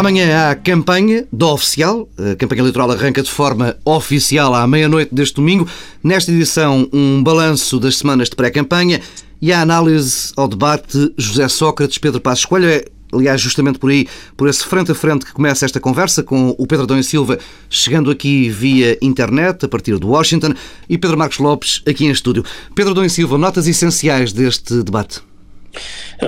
Amanhã há campanha do oficial. A campanha eleitoral arranca de forma oficial à meia-noite deste domingo. Nesta edição, um balanço das semanas de pré-campanha e a análise ao debate José Sócrates, Pedro Passos Coelho. É, aliás, justamente por aí, por esse frente a frente que começa esta conversa, com o Pedro Adão Silva chegando aqui via internet, a partir de Washington, e Pedro Marcos Lopes aqui em estúdio. Pedro Adão Silva, notas essenciais deste debate.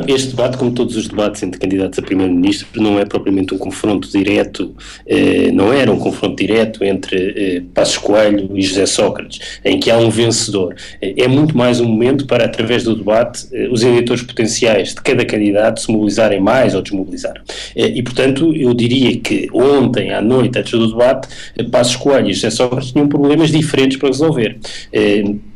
Este debate, como todos os debates entre candidatos a primeiro-ministro, não é propriamente um confronto direto, eh, não era um confronto direto entre eh, Passos Coelho e José Sócrates, em que há um vencedor. É muito mais um momento para, através do debate, eh, os eleitores potenciais de cada candidato se mobilizarem mais ou desmobilizar. E, portanto, eu diria que ontem, à noite, antes do debate, Passos Coelho e José Sócrates tinham problemas diferentes para resolver.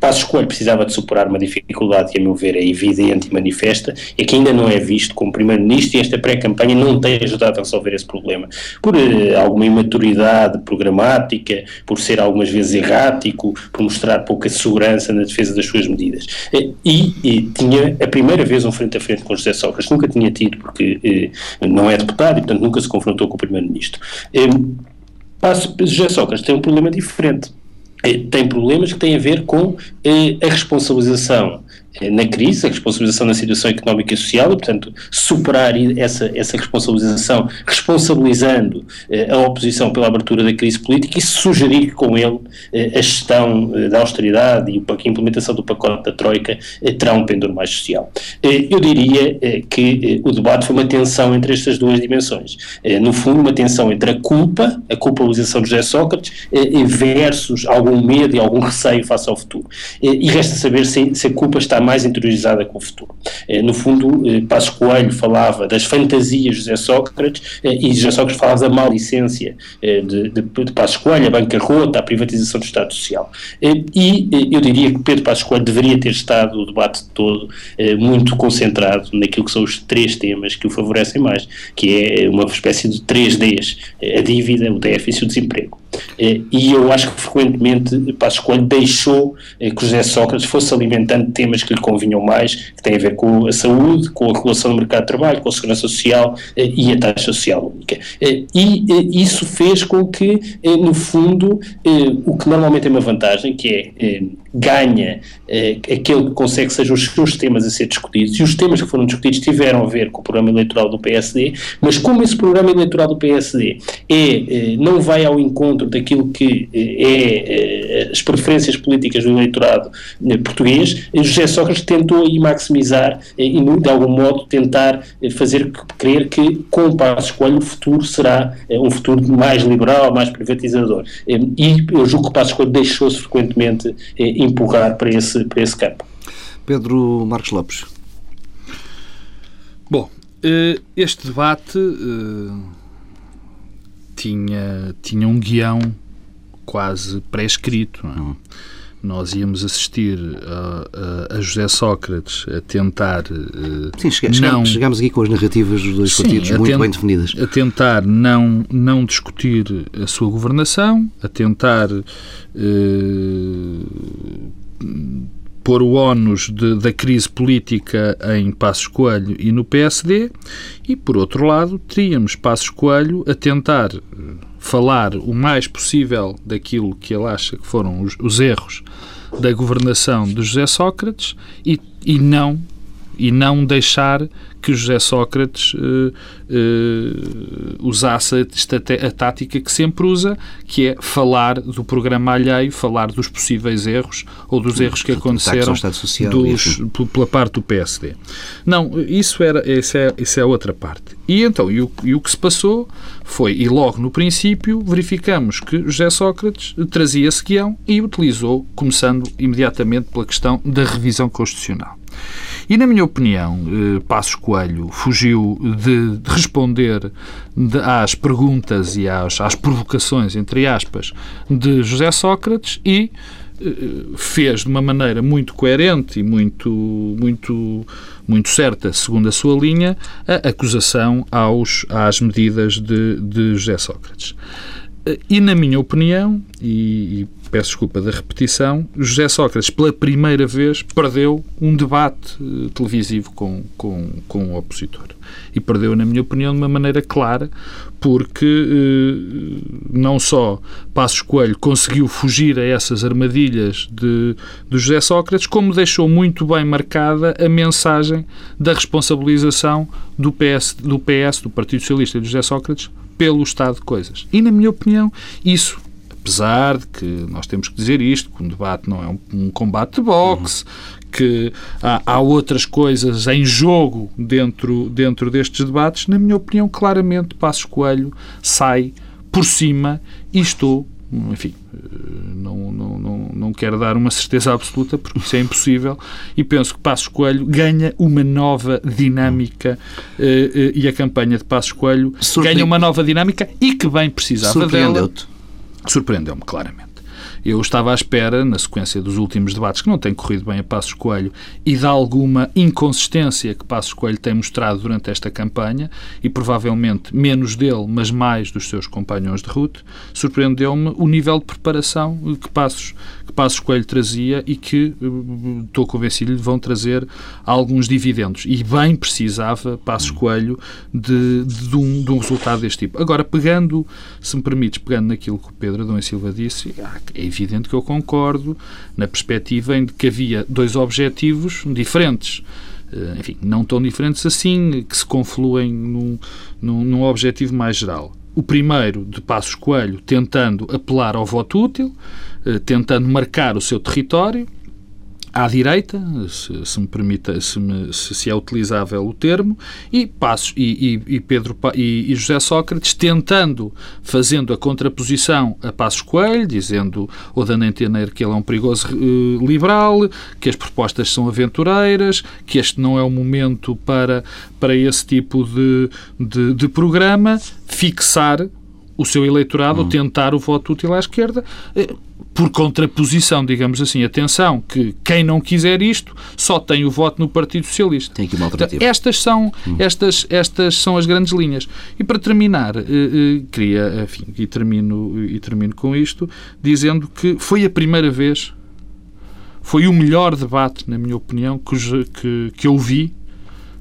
Passos Coelho precisava de superar uma dificuldade que, a meu ver, é evidente e manifesta, e que ainda não é visto como Primeiro-Ministro e esta pré-campanha não tem ajudado a resolver esse problema. Por uh, alguma imaturidade programática, por ser algumas vezes errático, por mostrar pouca segurança na defesa das suas medidas. Uh, e, e, tinha a primeira vez um frente a frente com José Sócrates, nunca tinha tido, porque uh, não é deputado e, portanto, nunca se confrontou com o Primeiro-Ministro. José Sócrates tem um problema diferente tem problemas que têm a ver com a responsabilização. eh, na crise, a responsabilização na situação económica e social, e, portanto, superar essa, essa responsabilização, responsabilizando eh, a oposição pela abertura da crise política e sugerir com ele eh, a gestão eh, da austeridade e a implementação do pacote da Troika eh, terá um pendor mais social. Eh, eu diria que o debate foi uma tensão entre estas duas dimensões. no fundo, uma tensão entre a culpa, a culpabilização de José Sócrates, versus algum medo e algum receio face ao futuro. e resta saber se, se a culpa está mais interiorizada com o futuro. Eh, no fundo, eh, Passos Coelho falava das fantasias de José Sócrates eh, e José Sócrates falava da malicência de, de, de Passos Coelho, a bancarrota, a privatização do Estado Social. E eu diria que Pedro Passos Coelho deveria ter estado o debate todo muito concentrado naquilo que são os três temas que o favorecem mais, que é uma espécie de três Ds, a dívida, o déficit e o desemprego. E eu acho que frequentemente Passos Coelho deixou que José Sócrates fosse alimentando temas que lhe convinham mais, que têm a ver com a saúde, com a regulação do mercado de trabalho, com a segurança social eh, e a taxa social única. Eh, e eh, isso fez com que, no fundo, o que normalmente é uma vantagem, que é ganha aquele que consegue que sejam os seus temas a ser discutidos, e os temas que foram discutidos tiveram a ver com o programa eleitoral do PSD, mas como esse programa eleitoral do PSD é, não vai ao encontro daquilo que é as preferências políticas do eleitorado português, José Sócrates tentou aí maximizar eh, e, de algum modo, tentar eh, fazer crer que, com o Passo Escolho, o futuro será eh, um futuro mais liberal, mais privatizador. E eu julgo que o Passo Escolho deixou-se frequentemente empurrar para esse, para esse campo. Pedro Marcos Lopes. Bom, este debate tinha, tinha um guião quase pré-escrito. Não é? Nós íamos assistir a, a, a José Sócrates a tentar. Uh, Sim, chegamos, não, chegamos aqui com as narrativas dos dois sim, partidos muito tent, bem definidas. A tentar não, não discutir a sua governação, a tentar. Uh, pôr o ónus da crise política em Passos Coelho e no PSD, e, por outro lado, teríamos Passos Coelho a tentar falar o mais possível daquilo que ele acha que foram os, os erros da governação de José Sócrates e, e não e não deixar que José Sócrates uh, uh, usasse esta a tática que sempre usa, que é falar do programa alheio, falar dos possíveis erros ou dos erros que aconteceram dos, pela parte do PSD. Não, isso, era, isso, é, isso é outra parte. E então, e o, e o que se passou foi, e logo no princípio, verificamos que José Sócrates trazia esse guião e utilizou, começando imediatamente pela questão da revisão constitucional. E, na minha opinião, eh, Passos Coelho fugiu de, de responder de, às perguntas e às, às provocações, entre aspas, de José Sócrates e eh, fez de uma maneira muito coerente e muito, muito, muito certa, segundo a sua linha, a acusação aos, às medidas de, de José Sócrates. Eh, e, na minha opinião, e, e, peço desculpa da repetição, José Sócrates, pela primeira vez, perdeu um debate uh, televisivo com, com, com o opositor. E perdeu, na minha opinião, de uma maneira clara, porque uh, não só Passos Coelho conseguiu fugir a essas armadilhas de, de José Sócrates, como deixou muito bem marcada a mensagem da responsabilização do PS, do PS, do Partido Socialista e de José Sócrates, pelo estado de coisas. E, na minha opinião, isso apesar de que nós temos que dizer isto, que um debate não é um, um combate de boxe, uhum. que há, há, outras coisas em jogo dentro, dentro destes debates, na minha opinião, claramente Passos Coelho sai por cima e estou, enfim, não, não, não, não quero dar uma certeza absoluta porque isso é impossível e penso que Passos Coelho ganha uma nova dinâmica eh, eh, e a campanha de Passos Coelho ganha uma nova dinâmica e que bem precisava dela surpreendeu-me claramente. Eu estava à espera, na sequência dos últimos debates, que não têm corrido bem a Passos Coelho, e de alguma inconsistência que Passos Coelho tem mostrado durante esta campanha, e provavelmente menos dele, mas mais dos seus companhões de ruta, surpreendeu-me o nível de preparação que Passos, que Passos Coelho trazia e que, eh, estou convencido, vão trazer alguns dividendos. E bem precisava Passos Coelho de, de, de, um, de um resultado deste tipo. Agora, pegando, se me permites, pegando naquilo que o Pedro Adão e Silva disse, é evidente que eu concordo na perspectiva em que havia dois objetivos diferentes eh, enfim, não tão diferentes assim, que se confluem num, num, num, objetivo mais geral. O primeiro, de Passos Coelho, tentando apelar ao voto útil, eh, tentando marcar o seu território, à direita, se, se me permita, se, me, se, se, é utilizável o termo, e Passos e, e, e Pedro e, e, José Sócrates tentando, fazendo a contraposição a Passos Coelho, dizendo ou dando a entender que ele é um perigoso uh, liberal, que as propostas são aventureiras, que este não é o momento para, para esse tipo de, de, de programa, fixar o seu eleitorado, hum. tentar o voto útil à esquerda, eh, por contraposição, digamos assim. Atenção, que quem não quiser isto só tem o voto no Partido Socialista. Tem aqui uma alternativa. Estas são, hum. estas, estas são as grandes linhas. E para terminar, eh, eh, queria, enfim, e termino, e termino com isto, dizendo que foi a primeira vez, foi o melhor debate, na minha opinião, que, que, que eu vi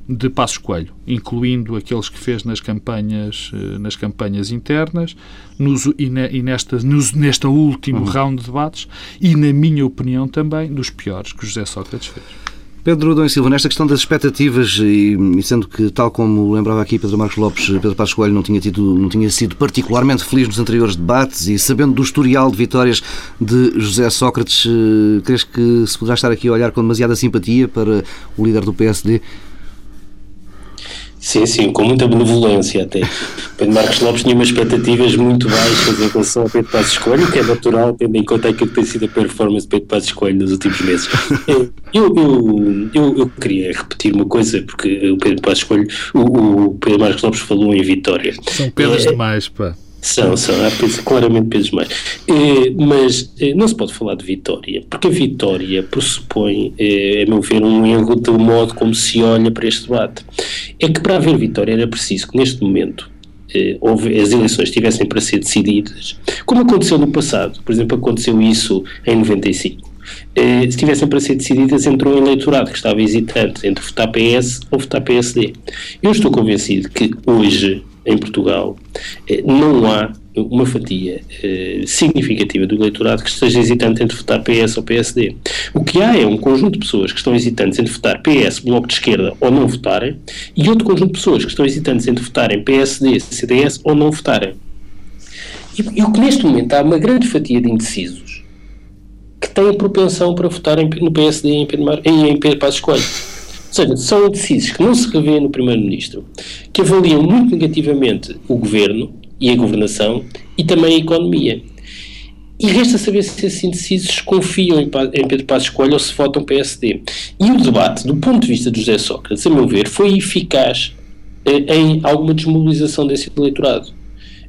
de Passos Coelho, incluindo aqueles que fez nas campanhas, eh, nas campanhas internas nos, e, ne, e nesta, nos, nesta último uhum. round de debates e, na minha opinião, também dos piores que José Sócrates fez. Pedro Dom Silva, nesta questão das expectativas, e, e, sendo que, tal como lembrava aqui Pedro Marcos Lopes, Pedro Passos Coelho não tinha, tido, não tinha sido particularmente feliz nos anteriores debates e sabendo do historial de vitórias de José Sócrates, eh, crees que se poderá estar aqui a olhar com demasiada simpatia para o líder do PSD? Sim, sim, com muita benevolência até. Pedro Marcos Lopes tinha umas expectativas muito baixas em relação ao Pedro Passos Coelho, que é natural, tendo em conta aquilo que tem sido a performance de Pedro Passos Coelho nos últimos meses. Eu, eu, eu, eu queria repetir uma coisa, porque o Pedro Passos Coelho, o, o Pedro Marcos Lopes falou em vitória. São Pedros é, demais, pá. São, são, há claramente pesos mais. Eh, mas eh, não se pode falar de vitória, porque a vitória pressupõe, eh, a meu ver, um erro do modo como se olha para este debate. É que para haver vitória era preciso que neste momento as eleições estivessem para ser decididas, como aconteceu no passado, por exemplo, aconteceu isso em 95. se estivessem para ser decididas entre um eleitorado que estava hesitante entre votar PS ou votar PSD. Eu estou convencido que hoje em Portugal, eh, não há uma fatia eh, significativa do eleitorado que esteja hesitante entre votar PS ou PSD. O que há é um conjunto de pessoas que estão hesitantes entre votar PS, Bloco de Esquerda ou não votarem, e outro conjunto de pessoas que estão hesitantes entre votarem PSD, CDS ou não votarem. E, o que neste momento há uma grande fatia de indecisos que têm propensão para votarem no PSD e em Pedro, em, em Coelho seja, são indecisos que não se revêem no Primeiro-Ministro, que avaliam muito negativamente o governo e a governação e também a economia. E resta saber se esses indecisos confiam em, Pedro Passos Coelho ou se votam PSD. E o debate, do ponto de vista de José Sócrates, a meu ver, foi eficaz eh, em alguma desmobilização desse eleitorado.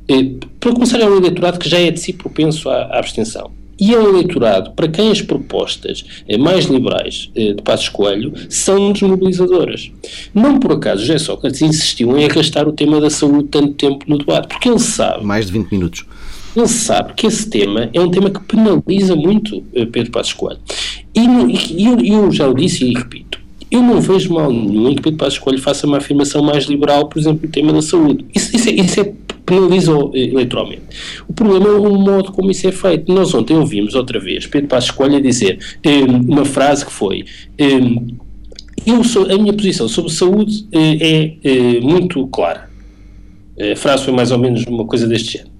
Eh, para começar, é um eleitorado que já é de si propenso à, à abstenção e um eleitorado para quem as propostas eh, mais liberais eh, de Passos Coelho são desmobilizadoras. Não por acaso José Sócrates insistiu em arrastar o tema da saúde tanto tempo no debate, porque ele sabe... Mais de 20 minutos. ele sabe que esse tema é um tema que penaliza muito uh, Pedro Passos Coelho. E, e eu, eu já o disse e repito, eu não vejo mal nenhum em que Pedro Passos Coelho faça uma afirmação mais liberal, por exemplo, no tema da saúde. Isso, isso, é, isso é penaliza eleitoralmente. O problema é o modo como isso é feito. Nós ontem ouvimos outra vez Pedro Passos Coelho dizer um, uma frase que foi um, eu sou, a minha posição sobre saúde é uh, muito clara. A frase foi mais ou menos uma coisa deste género.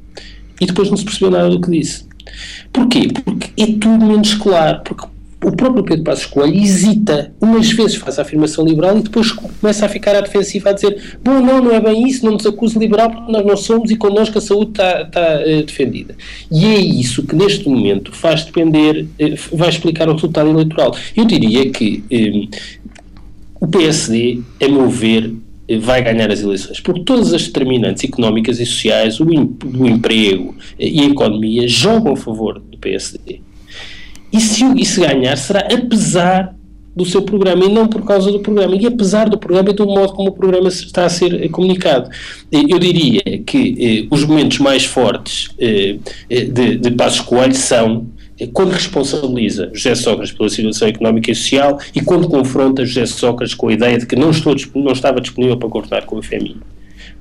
E depois não se percebeu nada do que disse. Porquê? Porque é tudo menos claro. Porque o próprio Pedro Passos Coelho hesita, umas vezes faz a afirmação liberal e depois começa a ficar à defensiva a dizer bom, não, não é bem isso, não nos acuse liberal porque nós não somos e connosco a saúde está, uh, defendida. E é isso que neste momento faz depender, uh, vai explicar o resultado eleitoral. Eu diria que eh, o PSD, a meu ver, vai ganhar as eleições, porque todas as determinantes económicas e sociais, o, o emprego e a economia jogam a favor do PSD. E se, e se ganhar, será apesar do seu programa e não por causa do programa. E apesar do programa e do modo como o programa está a ser eh, comunicado. Eu diria que eh, os momentos mais fortes eh, eh de, de Passos Coelho são eh, quando responsabiliza José Sócrates pela situação económica e social e quando confronta José Sócrates com a ideia de que não, estou, não estava disponível para governar com o FMI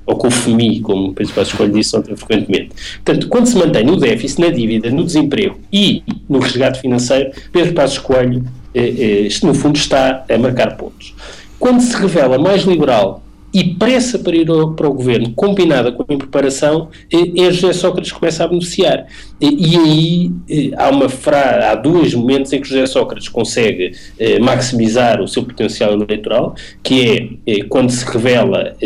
ou com o FMI, como o Passos Coelho disse ontem frequentemente. Portanto, quando se mantém no déficit, na dívida, no desemprego e no resgate financeiro, Pedro Passos Coelho, eh, eh, no fundo, está a marcar pontos. Quando se revela mais liberal e pressa para ir ao, para o governo, combinada com a impreparação, é, é José Sócrates que começa a beneficiar. E, aí eh, há uma há dois momentos em que José Sócrates consegue eh, maximizar o seu potencial eleitoral, que é eh, quando se revela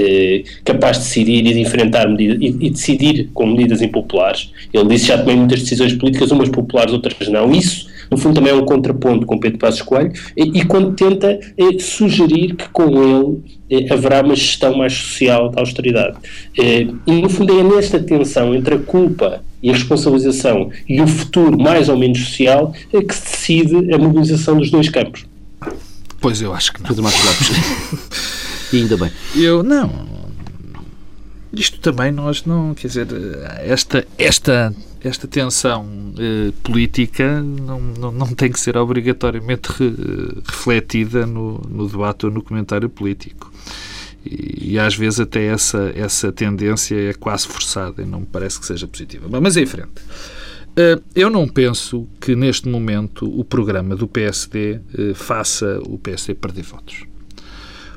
capaz de decidir e de enfrentar medidas e, e, decidir com medidas impopulares. Ele disse já tomei muitas decisões políticas, umas populares, outras não. Isso no fundo também é um contraponto com Pedro Passos Coelho, e, e quando tenta é, sugerir que com ele é, haverá uma gestão mais social da austeridade. É, e no fundo é nesta tensão entre a culpa e a responsabilização e o futuro mais ou menos social é que se decide a mobilização dos dois campos. Pois eu acho que não. Pedro Marcos Lopes. e ainda bem. Eu não. Isto também nós não, quer dizer, esta, esta esta tensão eh, política não, não, não, tem que ser obrigatoriamente re, refletida no, no, debate ou no comentário político. E, e, às vezes até essa, essa tendência é quase forçada e não me parece que seja positiva. Mas em frente. Uh, eu não penso que neste momento o programa do PSD eh, faça o PSD perder votos.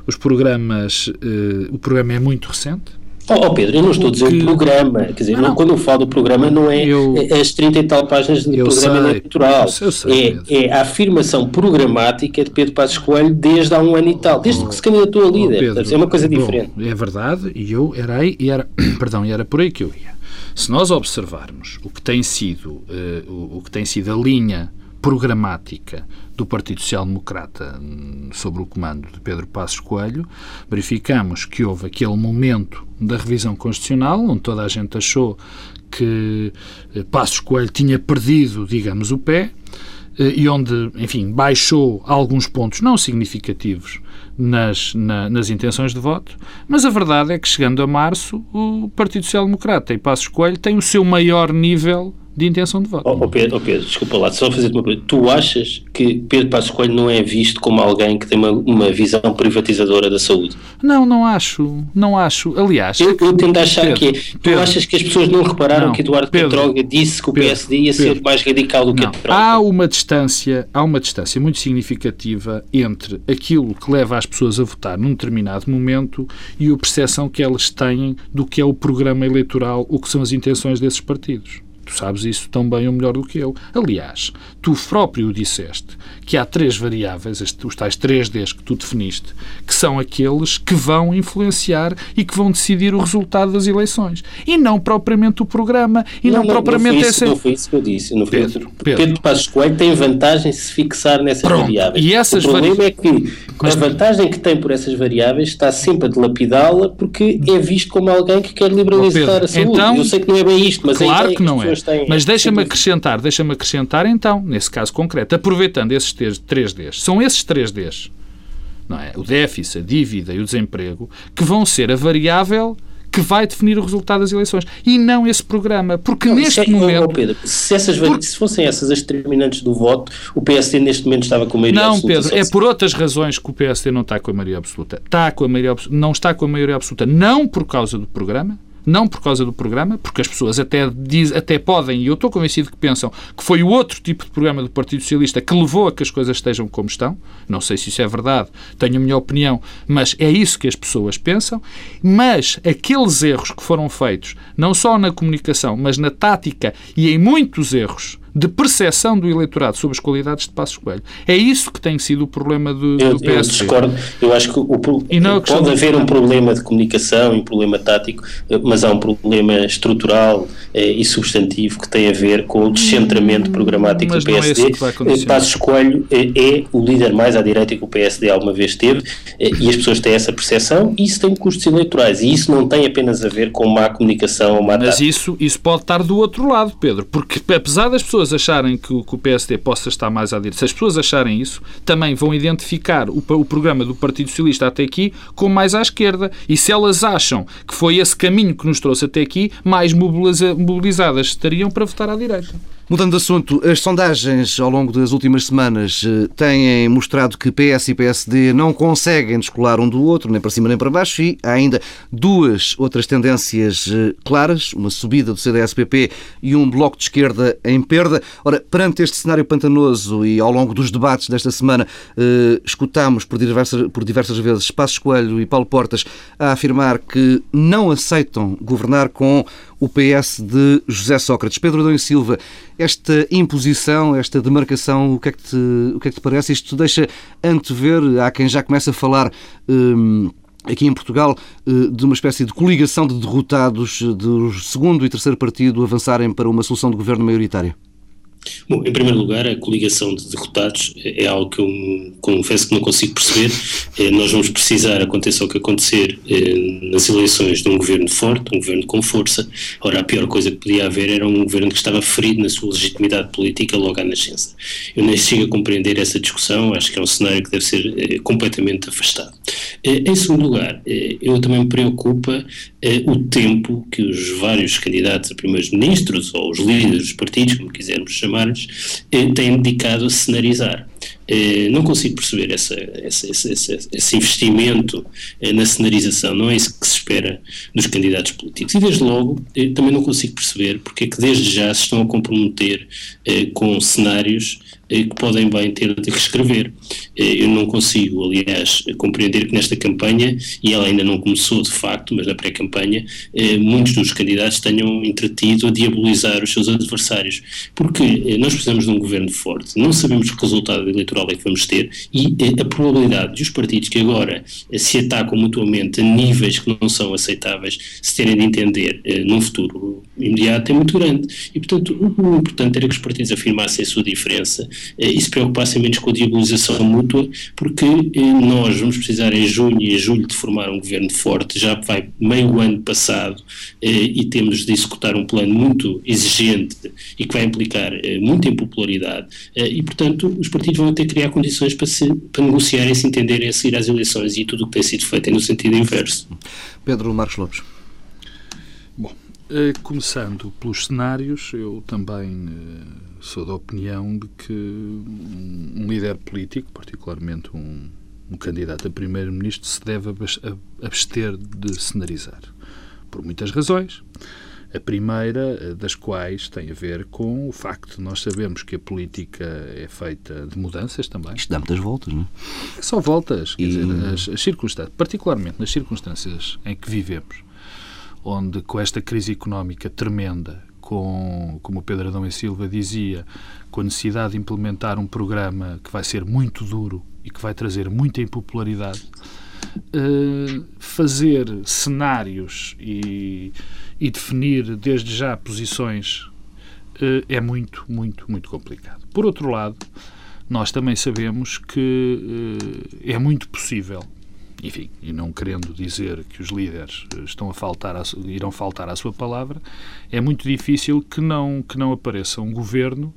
Os programas, uh, o programa é muito recente, Oh, oh, Pedro, eu não estou a dizer que... programa, quer dizer, não, não. quando eu falo do programa não é eu... as 30 e tal páginas de programa sei, eleitoral, eu sei, é, é, a afirmação programática de Pedro Passos Coelho desde há um ano e tal, desde oh, que se candidatou a líder, oh, Pedro, é uma coisa diferente. Bom, é verdade, e eu era aí, e era, perdão, era por aí que eu ia. Se nós observarmos o que tem sido, uh, o, o que tem sido a linha programática do Partido Social Democrata hum, sobre o comando de Pedro Passos Coelho, verificamos que houve aquele momento da revisão constitucional, onde toda a gente achou que eh, Passos Coelho tinha perdido, digamos, o pé, eh, e onde, enfim, baixou alguns pontos não significativos nas, na, nas intenções de voto, mas a verdade é que chegando a março o Partido Social Democrata e Passos Coelho têm o seu maior nível de intenção de voto. Oh, oh, Pedro, oh Pedro, desculpa lá, só fazer uma pergunta. Tu achas que Pedro Passos Coelho não é visto como alguém que tem uma, uma visão privatizadora da saúde? Não, não acho. Não acho. Aliás... Eu, eu tento achar Pedro, que é. Tu Pedro, achas que as pessoas não repararam não, que Eduardo Pedro, disse que o PSD ia ser mais radical do que não. a Troika? Há uma distância, há uma distância muito significativa entre aquilo que leva as pessoas a votar num determinado momento e a percepção que elas têm do que é o programa eleitoral, o que são as intenções desses partidos. Sabes isso tão bem ou melhor do que eu. Aliás, tu próprio disseste que há três variáveis, os tais três Ds que tu definiste, que são aqueles que vão influenciar e que vão decidir o resultado das eleições. E não propriamente o programa, e não, não, não propriamente não essa... Não foi isso que eu disse. Não Pedro, Pedro. Pedro Passos Coelho tem vantagem se fixar nessas Pronto. variáveis. E essas o problema vari... é que Mas... a vantagem que tem por essas variáveis está sempre a dilapidá-la porque é visto como alguém que quer liberalizar Pedro, a saúde. Então, eu sei que não é bem isto, mas claro é que não é. Têm, Mas deixa-me acrescentar, deixa-me acrescentar então, nesse caso concreto, aproveitando esses três Ds, são esses três Ds, não é? o déficit, a dívida e o desemprego, que vão ser a variável que vai definir o resultado das eleições e não esse programa. Porque não, neste é, momento. Oh, Pedro, se, essas, porque, se fossem essas as determinantes do voto, o PSD neste momento estava com a maioria não, absoluta. Não, Pedro, é por outras razões que o PSD não está com a maioria absoluta. Está com a maioria, não está com a maioria absoluta, não por causa do programa não por causa do programa, porque as pessoas até, diz, até podem, e eu estou convencido que pensam que foi o outro tipo de programa do Partido Socialista que levou a que as coisas estejam como estão. Não sei se isso é verdade, tenho a minha opinião, mas é isso que as pessoas pensam. Mas aqueles erros que foram feitos, não só na comunicação, mas na tática e em muitos erros de percepção do eleitorado sobre as qualidades de Passos Coelho. É isso que tem sido o problema do, eu, do PSD. Eu discordo. Eu acho que o, pode haver um problema de comunicação, um problema tático, mas há um problema estrutural eh, e substantivo que tem a ver com o descentramento hum, programático mas do PSD. É Passos Coelho é, é o líder mais à direita que o PSD alguma vez teve eh, e as pessoas têm essa percepção e isso tem custos eleitorais e isso não tem apenas a ver com má comunicação ou má Mas isso, isso pode estar do outro lado, Pedro, porque apesar das pessoas pessoas acharem que o, que o PSD possa estar mais à direita, se as pessoas acharem isso, também vão identificar o, o programa do Partido Socialista até aqui como mais à esquerda. E se elas acham que foi esse caminho que nos trouxe até aqui, mais mobiliza, mobilizadas estariam para votar à direita. Mudando de assunto, as sondagens ao longo das últimas semanas eh, têm mostrado que PS e PSD não conseguem descolar um do outro, nem para cima nem para baixo, e há ainda duas outras tendências eh, claras, uma subida do CDS-PP e um bloco de esquerda em perda. Ora, perante este cenário pantanoso e ao longo dos debates desta semana, eh, escutámos por diversas, por diversas vezes Passos Coelho e Paulo Portas a afirmar que não aceitam governar com o PS de José Sócrates. Pedro Adão e Silva, esta imposição, esta demarcação, o que é que te, o que é que te parece? Isto deixa antever, há quem já começa a falar. Hum, aqui em Portugal, eh, de uma espécie de coligação de derrotados do segundo e terceiro partido avançarem para uma solução de governo maioritária? Bom, em primeiro lugar, a coligação de derrotados é algo que eu confesso que não consigo perceber. É, nós vamos precisar, aconteça o que acontecer, é, nas eleições de um governo forte, um governo com força. Ora, a pior coisa que podia haver era um governo que estava ferido na sua legitimidade política logo à nascença. Eu nem chego a compreender essa discussão, acho que é um cenário que deve ser é, completamente afastado. Em segundo lugar, eu também me preocupa o tempo que os vários candidatos a primeiros-ministros ou os líderes dos partidos, como quisermos chamar-lhes, têm dedicado a cenarizar. Não consigo perceber essa, essa, esse, esse investimento na cenarização, não é isso que se espera dos candidatos políticos. E desde logo, também não consigo perceber porque é que desde já se estão a comprometer com cenários que podem bem ter de reescrever. Eu não consigo, aliás, compreender que nesta campanha, e ela ainda não começou de facto, mas na pré-campanha, muitos dos candidatos tenham entretido a diabolizar os seus adversários. Porque nós precisamos de um governo forte, não sabemos que resultado eleitoral é que vamos ter e a probabilidade de os partidos que agora se atacam mutuamente a níveis que não são aceitáveis se terem de entender num futuro imediato é muito grande. E, portanto, o importante era que os partidos afirmassem a sua diferença eh, e se preocupassem menos com a diabolização mútua, porque eh, nós vamos precisar em junho e em julho de formar um governo forte, já vai meio ano passado eh, e temos de executar um plano muito exigente e que vai implicar muita impopularidade e, portanto, os partidos vão ter que criar condições para, se, para negociar e se entenderem a seguir às eleições e tudo o que tem sido feito é no sentido inverso. Pedro Marcos Lopes. Bom, começando pelos cenários, eu também sou da opinião de que um líder político, particularmente um, um candidato a primeiro-ministro, se deve abster de cenarizar. Por muitas razões. A primeira eh, das quais tem a ver com o facto de nós sabermos que a política é feita de mudanças também. Isto dá muitas voltas, não é? Só voltas. Quer e... dizer, as, as circunstâncias, particularmente nas circunstâncias em que vivemos, onde com esta crise económica tremenda com, como o Pedro Adão e Silva dizia, com a necessidade de implementar um programa que vai ser muito duro e que vai trazer muita impopularidade, uh, fazer cenários e, e, definir desde já posições uh, é muito, muito, muito complicado. Por outro lado, nós também sabemos que uh, é muito possível enfim, e não querendo dizer que os líderes eh, estão a faltar a, irão faltar à sua palavra, é muito difícil que não, que não apareça um governo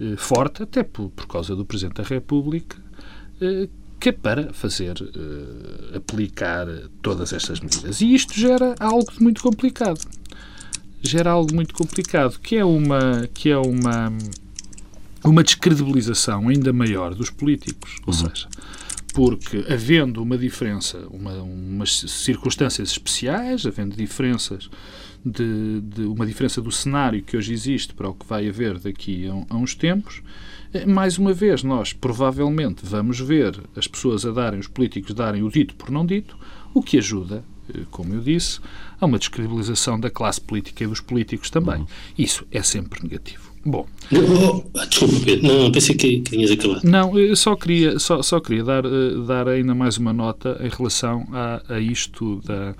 eh, forte, até por, por causa do Presidente da República, eh, política para fazer uh, aplicar todas estas medidas. E isto gera algo muito complicado. Gera algo muito complicado, que é uma que é uma uma descredibilização ainda maior dos políticos, ou uhum. seja, porque havendo uma diferença, uma, umas circunstâncias especiais, havendo diferenças de, de, uma diferença do cenário que hoje existe para o que vai haver daqui a, a uns tempos, eh, mais uma vez nós provavelmente vamos ver as pessoas a darem, os políticos darem o dito por não dito, o que ajuda, eh, como eu disse, a uma descredibilização da classe política e dos políticos também. Uhum. Isso é sempre negativo. Bom. Oh, desculpa, Pedro. Não, pensei que, que tinhas acabado. Não, eu só queria, só, só queria dar, uh, dar ainda mais uma nota em relação a, a isto da,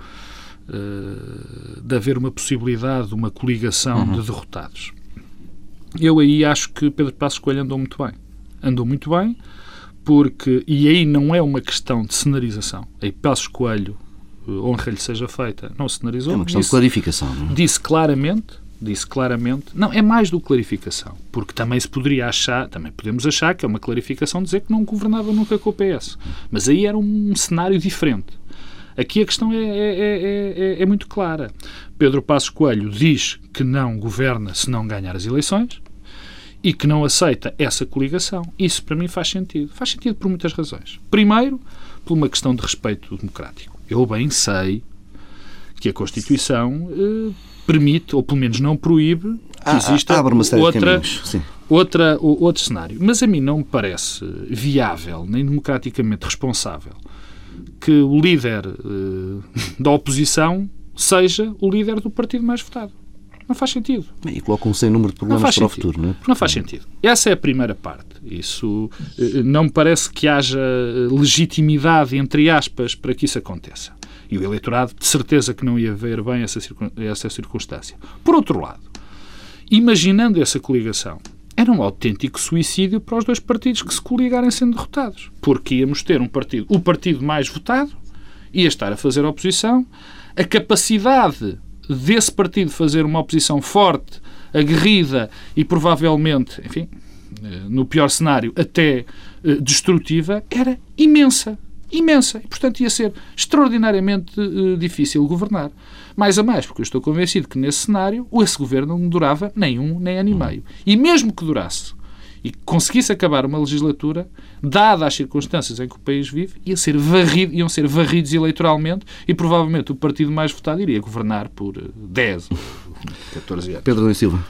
de haver uma possibilidade, uma coligação uhum. de derrotados. Eu aí acho que Pedro Passos Coelho andou muito bem. Andou muito bem porque, e aí não é uma questão de cenarização. Aí Passos Coelho, eh, honra-lhe seja feita, não cenarizou. É uma questão disse, de clarificação. Não? É? Disse claramente disse claramente. Não, é mais do que clarificação, porque também se poderia achar, também podemos achar que é uma clarificação dizer que não governava nunca com o PS. Mas aí era um cenário diferente. Aqui a questão é, é, é, é, muito clara. Pedro Passos Coelho diz que não governa se não ganhar as eleições e que não aceita essa coligação. Isso para mim faz sentido. Faz sentido por muitas razões. Primeiro, por uma questão de respeito democrático. Eu bem sei que a Constituição eh, permite, ou pelo menos não proíbe, que ah, exista outra, outra, outro cenário. Mas a mim não me parece viável, nem democraticamente responsável, que o líder uh, da oposição seja o líder do partido mais votado. Não faz sentido. E coloca um sem número de problemas para o futuro, não é? Não faz sentido. Essa é a primeira parte. Isso uh, não me parece que haja legitimidade, entre aspas, para que isso aconteça. E o eleitorado, de certeza que não ia ver bem essa circunstância. Por outro lado, imaginando essa coligação, era um autêntico suicídio para os dois partidos que se coligarem sendo derrotados. Porque íamos ter um partido, o partido mais votado, ia estar a fazer oposição, a capacidade desse partido fazer uma oposição forte, aguerrida e provavelmente, enfim, eh, no pior cenário, até eh, destrutiva, era imensa imensa. E, portanto, ia ser extraordinariamente uh, difícil governar. Mais a mais, porque eu estou convencido que nesse cenário esse governo não durava nem um nem ano e meio. E mesmo que durasse e conseguisse acabar uma legislatura, dada as circunstâncias em que o país vive, ia ser varrido, iam ser varridos eleitoralmente e provavelmente o partido mais votado iria governar por 10 eh, 14 anos. Pedro da Silva.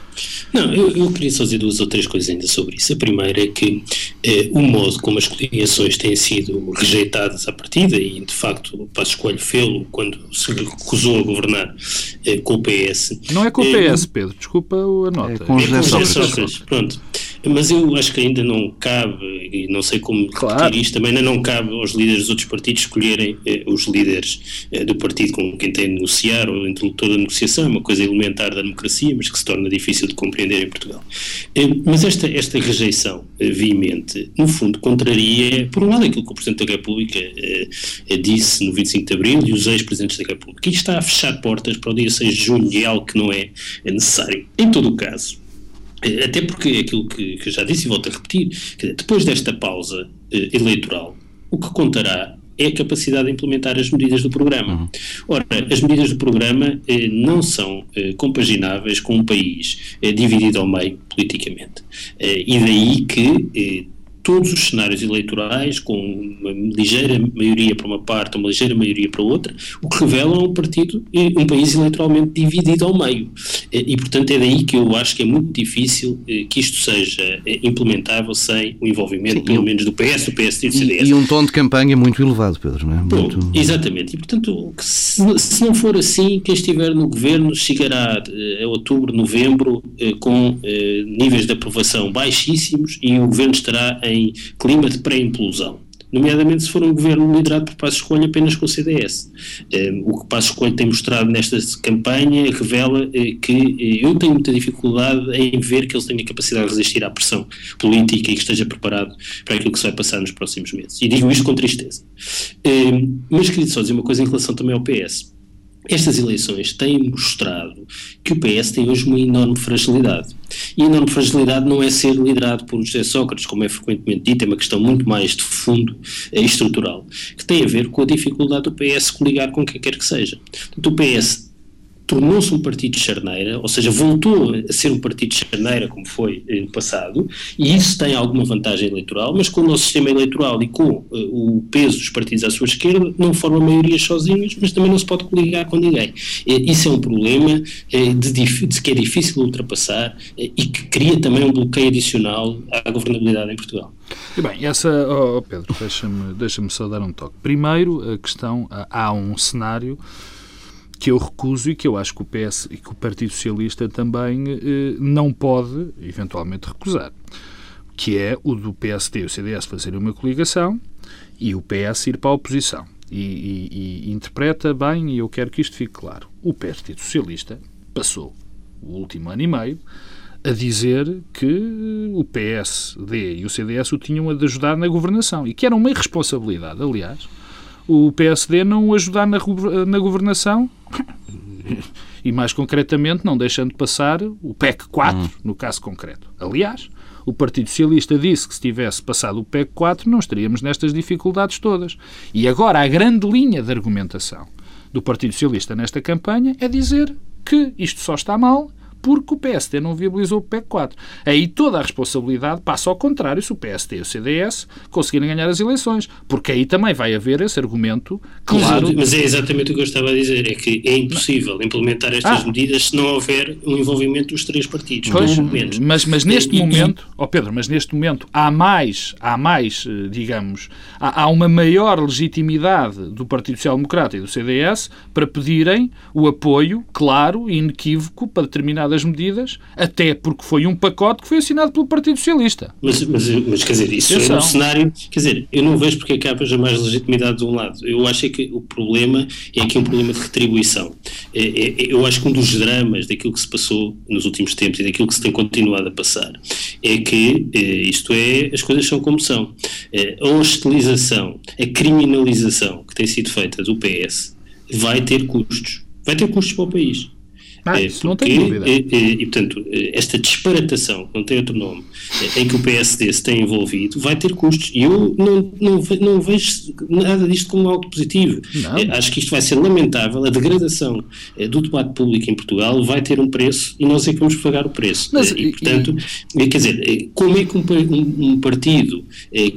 Não, eu, eu, queria só dizer duas ou três coisas ainda sobre isso. A primeira é que eh, o modo como as coligações têm sido rejeitadas à partida, e de facto o Passo Escolho fê-lo quando se recusou a governar eh, com o PS. Não é com o PS, eh, Pedro, desculpa a nota. É com José é Sócrates. Pronto. Mas eu acho que ainda não cabe, e não sei como claro. isto, também ainda não cabe aos líderes dos outros partidos escolherem eh, os líderes eh, do partido com quem têm de negociar ou interlocutor da negociação, é uma coisa elementar da democracia, mas que se torna difícil de compreender em Portugal. Eh, mas esta, esta rejeição eh, veemente, no fundo, contraria, por um lado, aquilo que o Presidente da República eh, eh, disse no 25 de Abril e os ex-presidentes da República. Isto está a fechar portas para o dia 6 de junho e é algo que não é necessário. Em todo o caso, até porque aquilo que, que já disse e volto a repetir, depois desta pausa eh, eleitoral, o que contará é a capacidade de implementar as medidas do programa. Uhum. Ora, as medidas do programa eh, não são eh, compagináveis com um país eh, dividido ao meio politicamente. Eh, e daí que todos os cenários eleitorais, com uma ligeira maioria para uma parte, uma ligeira maioria para outra, o que revela um partido, um país eleitoralmente dividido ao meio. E, portanto, é daí que eu acho que é muito difícil eh, que isto seja eh, implementável sem o envolvimento, Sim, pelo eu, menos, do PS, do PSD e do CDS. E um tom de campanha muito elevado, Pedro, não é? Muito... Bom, exatamente. E, portanto, se, se, não for assim, quem estiver no governo chegará eh, a outubro, novembro, com níveis de aprovação baixíssimos e o governo estará em em clima de pré-implosão nomeadamente se for um governo liderado por Passos Coelho apenas com o CDS. Um, ehm, o que Passos Coelho tem mostrado nesta campanha revela uh, que uh, eu tenho muita dificuldade em ver que ele tenha capacidade de resistir à pressão política e que esteja preparado para aquilo que se vai passar nos próximos meses. E digo isto com tristeza. Um, ehm, mas queria só dizer uma coisa em relação também ao PS. Estas eleições têm mostrado que o PS tem hoje uma enorme fragilidade. E a enorme fragilidade não é ser liderado por José Sócrates, como é frequentemente dito, é uma questão muito mais de fundo e estrutural, que tem a ver com a dificuldade do PS coligar com quem quer que seja. Portanto, o PS tornou-se um partido de charneira, ou seja, voltou a ser um partido de charneira como foi no passado, e isso tem alguma vantagem eleitoral, mas com o nosso sistema eleitoral e com uh, o peso dos partidos à sua esquerda, não forma maiorias sozinhos, mas também não se pode coligar com ninguém. isso é um problema de, de, que é difícil ultrapassar e que cria também um bloqueio adicional à governabilidade em Portugal. E bem, essa, oh Pedro, deixa-me deixa só dar um toque. Primeiro, a questão, há um cenário que eu recuso e que eu acho que o PS e que o Partido Socialista também eh, não pode, eventualmente, recusar, que é o do PSD e o CDS fazerem uma coligação e o PS ir para a oposição. E, e, e interpreta bem, e eu quero que isto fique claro, o Partido Socialista passou o último ano e meio a dizer que o PSD e o CDS o tinham a de ajudar na governação e que era uma irresponsabilidade, aliás, o PSD não ajudar na, na governação e, mais concretamente, não deixando passar o PEC 4, hum. no caso concreto. Aliás, o Partido Socialista disse que se tivesse passado o PEC 4 não estaríamos nestas dificuldades todas. E agora a grande linha de argumentação do Partido Socialista nesta campanha é dizer que isto só está mal porque o PSD não viabilizou o PEC 4. Aí toda a responsabilidade passa ao contrário se o PSD e o CDS conseguirem ganhar as eleições, porque aí também vai haver esse argumento claro. Mas, mas é exatamente o que eu estava a dizer, é que é impossível implementar estas ah. medidas se não houver um envolvimento dos três partidos, pois, Mas, mas neste e, momento, ó oh Pedro, mas neste momento há mais, há mais, eh, digamos, há, há uma maior legitimidade do Partido Social Democrata e do CDS para pedirem o apoio claro e inequívoco para determinadas determinadas medidas, até porque foi um pacote que foi assinado pelo Partido Socialista. Mas, mas, mas quer dizer, isso é um cenário. Quer dizer, eu não vejo porque é que haja mais legitimidade de um lado. Eu acho é que o problema é aqui um problema de retribuição. É, é, eu acho que um dos dramas daquilo que se passou nos últimos tempos e daquilo que se tem continuado a passar é que, isto é, as coisas são como são. A hostilização, a criminalização que tem sido feita do PS vai ter custos. Vai ter custos para o país. Ah, é, isso não tem dúvida. E, e, e, portanto, esta disparatação, não tem outro nome, em que o PSD se tem envolvido, vai ter custos. E eu não, não, não vejo nada disto como algo positivo. É, acho que isto vai ser lamentável. A degradação é, do debate público em Portugal vai ter um preço e nós é que vamos pagar o preço. Mas, e, portanto, e, quer dizer, como é que um, um, um partido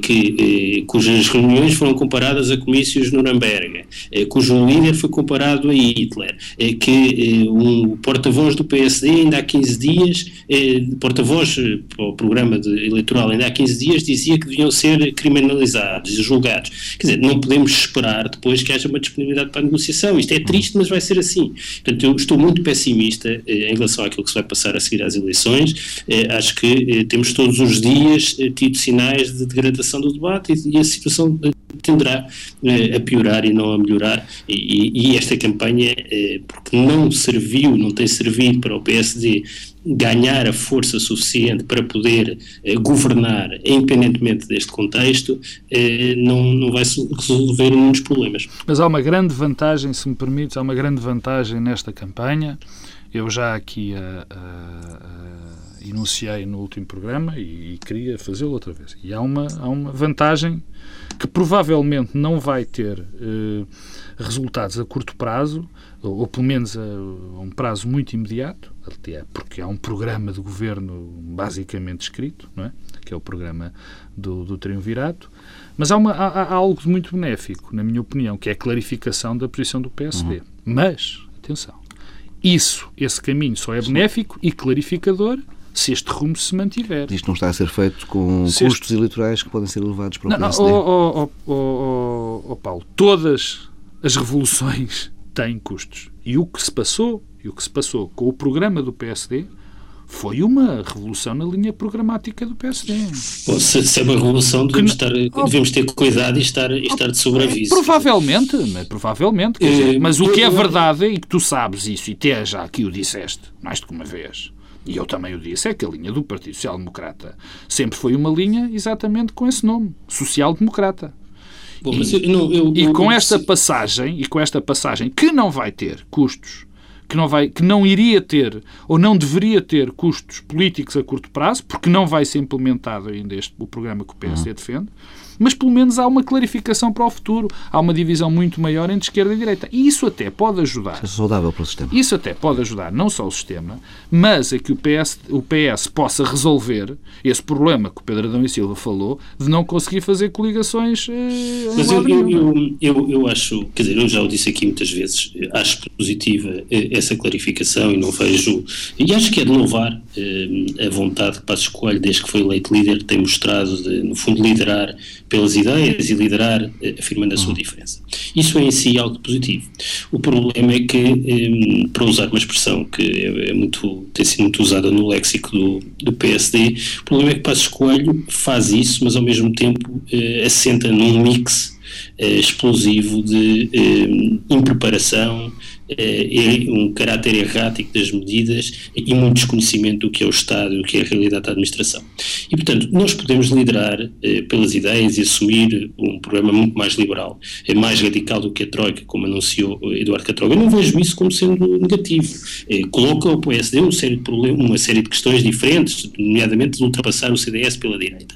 que, cujas reuniões foram comparadas a comícios de Nuremberg, cujo líder foi comparado a Hitler, que um porta-voz do PSD ainda há 15 dias, eh, porta-voz eh, para o programa de, eleitoral ainda há 15 dias, dizia que deviam ser criminalizados e julgados. Quer dizer, não podemos esperar depois que haja uma disponibilidade para a negociação. Isto é triste, mas vai ser assim. Portanto, eu estou muito pessimista eh, em relação àquilo que se vai passar a seguir às eleições. Eh, acho que eh, temos todos os dias eh, tido sinais de degradação do debate e, e a situação tenderá a piorar e não a melhorar. E, e, e esta campanha, porque não serviu, não tem servido para o PSD ganhar a força suficiente para poder eh, governar, independentemente deste contexto, eh, não, não vai resolver muitos problemas. Mas há uma grande vantagem, se me permites, há uma grande vantagem nesta campanha. Eu já aqui a, a, a enunciei no último programa e, e queria fazê-lo outra vez. E há uma, há uma vantagem que provavelmente não vai ter eh, resultados a curto prazo, ou, ou pelo menos a, a, um prazo muito imediato, até porque há um programa de governo basicamente escrito, não é? que é o programa do, do Triunvirato, mas há, uma, há, há, algo de muito benéfico, na minha opinião, que é a clarificação da posição do PSD. Uhum. Mas, atenção, isso, esse caminho só é benéfico e clarificador se este rumo se mantiver. Isto não está a ser feito com se custos este... eleitorais que podem ser elevados para o não, PSD? Não, oh, oh, oh, oh, Paulo, todas as revoluções têm custos. E o que se passou, e o que se passou com o programa do PSD foi uma revolução na linha programática do PSD. Bom, se, se, é uma revolução, devemos, estar, oh, devemos ter cuidado e estar, e estar de sobreaviso. Provavelmente, mas, provavelmente. Dizer, mas o que é verdade, e que tu sabes isso, e até já aqui o disseste, mais do que uma vez, e eu também o disse, é que a linha do Partido Social Democrata sempre foi uma linha exatamente com esse nome, Social Democrata. Bom, eu, não, eu, e com esta passagem, e com esta passagem que não vai ter custos, que não, vai, que não iria ter ou não deveria ter custos políticos a curto prazo, porque não vai ser implementado ainda este, o programa que o PSD uhum. defende, mas pelo menos há uma clarificação para o futuro. Há uma divisão muito maior entre esquerda e direita. E isso até pode ajudar. É saudável para o sistema. Isso até pode ajudar não só o sistema, mas a que o PS, o PS possa resolver esse problema que o Pedro Adão e Silva falou de não conseguir fazer coligações. Eh, mas eu, eu, eu, eu, eu acho, quer dizer, eu já o disse aqui muitas vezes, acho positiva eh, essa clarificação e não vejo. E acho que é de louvar eh, a vontade que Passos Coelho, desde que foi eleito líder, tem mostrado de, no fundo, liderar pelas ideias e liderar eh, afirmando a sua diferença. Isso é em si algo positivo. O problema é que, eh, para usar uma expressão que é, é, muito, tem sido muito usada no léxico do, do PSD, o problema é que Passos Coelho faz isso, mas ao mesmo tempo eh, assenta num mix explosivo de impreparação, é, é um caráter errático das medidas e muito desconhecimento do que é o Estado e do que é a realidade da administração. E, portanto, nós podemos liderar eh, pelas ideias e assumir um programa muito mais liberal, é mais radical do que a Troika, como anunciou Eduardo Catroga. Eu não vejo isso como sendo negativo. Eh, coloca ao PSD uma uma série de questões diferentes, nomeadamente de ultrapassar o CDS pela direita.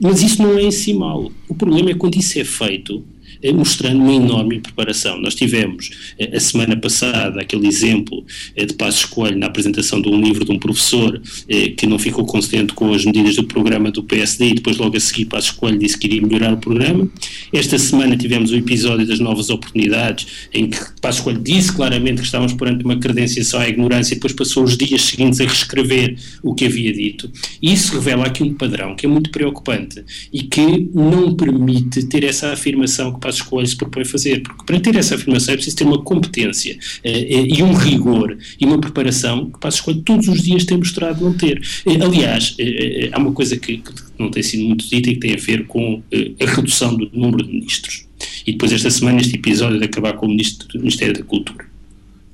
Mas isso não é em si mal. O problema é quando isso é feito mostrando uma enorme preparação. Nós tivemos eh, a semana passada aquele exemplo eh, de Passos Coelho na apresentação de um livro de um professor eh, que não ficou contente com as medidas do programa do PSD e depois logo a seguir Passos Coelho disse que iria melhorar o programa. Esta semana tivemos o episódio das novas oportunidades em que Passos Coelho disse claramente que estávamos perante uma credenciação à ignorância e depois passou os dias seguintes a reescrever o que havia dito. Isso revela aqui um padrão que é muito preocupante e que não permite ter essa afirmação que Passos Coelho se propõe fazer, porque para ter essa afirmação é preciso ter uma competência eh, e um rigor e uma preparação que Passos Coelho todos os dias tem mostrado não ter. Eh, aliás, eh, há uma coisa que, que, não tem sido muito dita e que tem a ver com a redução do número de ministros. E depois esta semana este episódio de acabar com o Ministério da Cultura.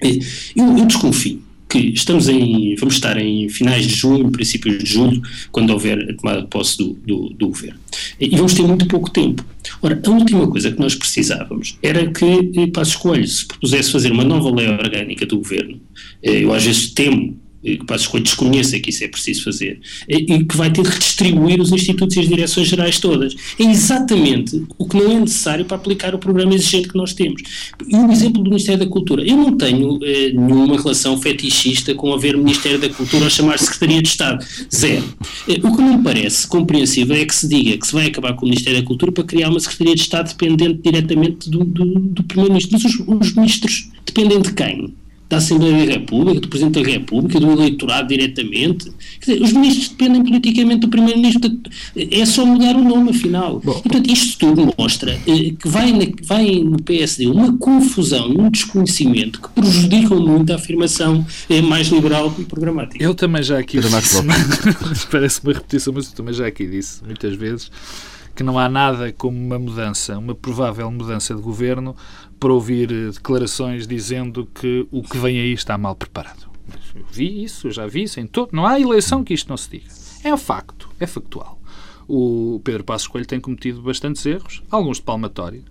Eu, eu desconfio que estamos em, vamos estar em finais de junho, princípios de julho, quando houver a tomada de posse do, do, do, governo. E vamos ter muito pouco tempo. Ora, a última coisa que nós precisávamos era que eh, Passos Coelho se propusesse fazer uma nova lei orgânica do governo. Eh, eu às vezes temo que Passos Coelho desconheça que isso é preciso fazer, e que vai ter que redistribuir os institutos e as direções gerais todas. É exatamente o que não é necessário para aplicar o programa exigente que nós temos. E o exemplo do Ministério da Cultura. Eu não tenho eh, nenhuma relação fetichista com haver Ministério da Cultura a chamar Secretaria de Estado. Zero. Eh, o que não me parece compreensível é que se diga que se vai acabar com o Ministério da Cultura para criar uma Secretaria de Estado dependente diretamente do, do, do Primeiro-Ministro. Mas os, os ministros dependem de quem? Da Assembleia da República, do Presidente da República, do eleitorado diretamente. Dizer, os ministros dependem politicamente do Primeiro-Ministro. É só mudar o nome, afinal. Bom. E, portanto, isto tudo mostra eh, que vai, na, vai no PSD uma confusão, um desconhecimento que prejudicam muito a afirmação eh, mais liberal e programática. Eu também já aqui disse, parece uma repetição, mas eu também já aqui disse muitas vezes que não há nada como uma mudança, uma provável mudança de governo, para ouvir eh, declarações dizendo que o que vem aí está mal preparado. Eu vi isso, já vi isso em todo. Não há eleição que isto não se diga. É um facto, é factual. O Pedro Passos Coelho tem cometido bastantes erros, alguns de palmatória.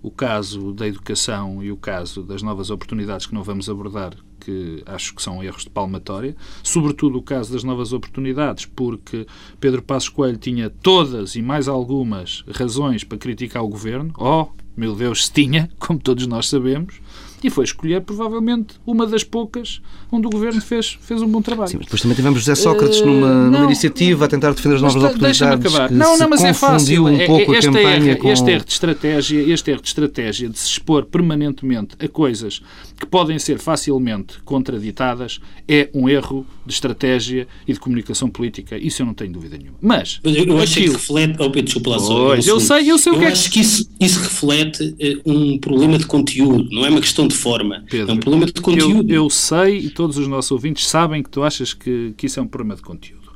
O caso da educação e o caso das novas oportunidades que não vamos abordar, que acho que são erros de palmatória. Sobretudo o caso das novas oportunidades, porque Pedro Passos Coelho tinha todas e mais algumas razões para criticar o governo. Oh, meu Deus, se tinha, como todos nós sabemos, e foi escolher provavelmente uma das poucas onde o governo fez, fez um bom trabalho. Sim, mas depois também tivemos José Sócrates uh, numa, numa não, iniciativa a tentar defender as novas oportunidades. Acabar. Não, não, mas é fácil. Um pouco este, a campanha erro, com... este erro de estratégia, este erro de estratégia de se expor permanentemente a coisas que podem ser facilmente contraditadas é um erro de estratégia e de comunicação política. Isso eu não tenho dúvida nenhuma. Mas, mas eu, eu acho que reflete. Oh, Pedro, desculpa lá. Pois, eu sei, eu sei eu o que é. Acho que isso, isso reflete uh, um problema de conteúdo, não é uma questão de de forma. Pedro, é um problema de conteúdo. Eu, eu, sei e todos os nossos ouvintes sabem que tu achas que, que isso é um problema de conteúdo.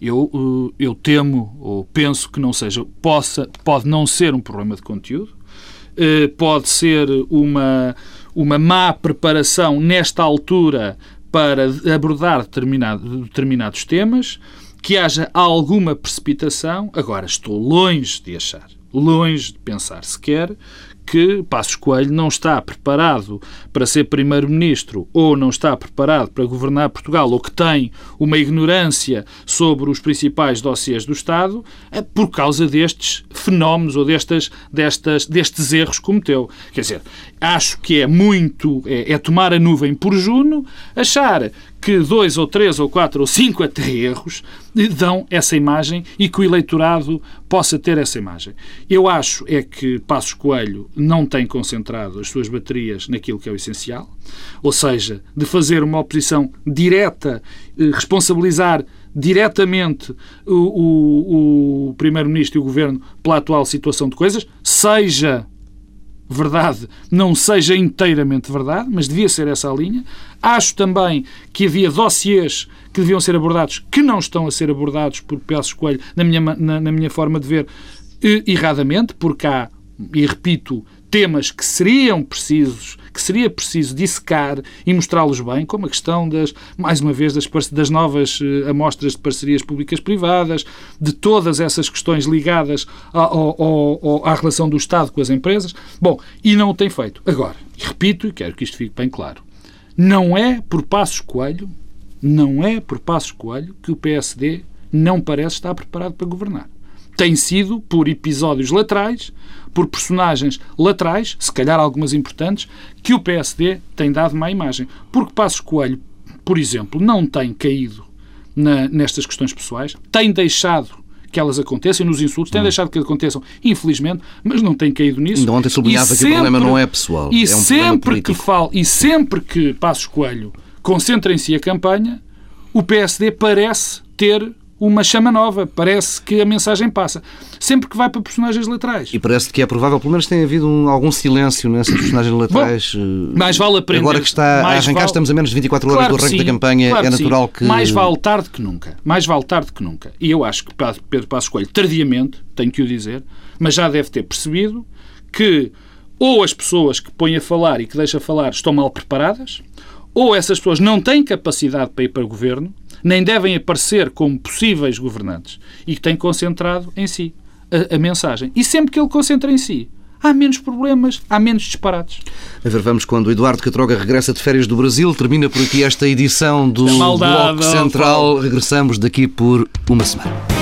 Eu, eh, eu temo ou penso que não seja, possa, pode não ser um problema de conteúdo, eh, pode ser uma, uma má preparação nesta altura para abordar determinado, determinados temas, que haja alguma precipitação. Agora, estou longe de achar longe de pensar sequer que Passos Coelho não está preparado para ser Primeiro-Ministro ou não está preparado para governar Portugal ou que tem uma ignorância sobre os principais dossiês do Estado é por causa destes fenómenos ou destas, destas, destes erros que cometeu. Quer dizer, acho que é muito, é, é tomar a nuvem por Juno, achar que dois ou três ou quatro ou cinco até erros dão essa imagem e que o eleitorado possa ter essa imagem. Eu acho é que Passos Coelho não tem concentrado as suas baterias naquilo que é o essencial, ou seja, de fazer uma oposição direta, eh, responsabilizar diretamente o, o, o Primeiro-Ministro e o Governo pela atual situação de coisas, seja verdade não seja inteiramente verdade, mas devia ser essa a linha. Acho também que havia dossiês que deviam ser abordados que não estão a ser abordados por Passos Coelho, na minha, na, na minha forma de ver, erradamente, porque há, e repito, temas que seriam precisos que seria preciso dissecar e mostrá-los bem, como a questão das, mais uma vez, das, das novas uh, amostras de parcerias públicas-privadas, de todas essas questões ligadas ao, ao, à relação do Estado com as empresas. Bom, e não o tem feito. Agora, repito, e quero que isto fique bem claro, não é por Passos Coelho, não é por Passos Coelho que o PSD não parece estar preparado para governar tem sido por episódios laterais, por personagens laterais, se calhar algumas importantes, que o PSD tem dado má imagem. Porque Passos Coelho, por exemplo, não tem caído na, nestas questões pessoais, tem deixado que elas aconteçam, nos insultos, tem hum. deixado que aconteçam, infelizmente, mas não tem caído nisso. Ainda ontem sublinhava que o problema não é pessoal, e é um sempre que fal, E sempre que Passos Coelho concentra em si a campanha, o PSD parece ter uma chama nova. Parece que a mensagem passa. Sempre que vai para personagens laterais. E parece que é provável, pelo menos tenha havido um, algum silêncio nessas personagens laterais. Bom, eh, mais vale aprender. Agora que está a arrancar, vale... estamos a menos de 24 horas claro do arranque da campanha, claro é natural que... Mais vale tarde que nunca. Mais vale tarde que nunca. E eu acho que Pedro Passos Coelho, tardiamente, tenho que o dizer, mas já deve ter percebido que ou as pessoas que põem a falar e que deixa falar estão mal preparadas, ou essas pessoas não têm capacidade para ir para o governo, nem devem aparecer como possíveis governantes e que têm concentrado em si a, a mensagem. E sempre que ele concentra em si, há menos problemas, há menos disparates. A ver, vamos quando o Eduardo Catroga regressa de férias do Brasil. Termina por aqui esta edição do Bloco Central. Regressamos daqui por uma semana.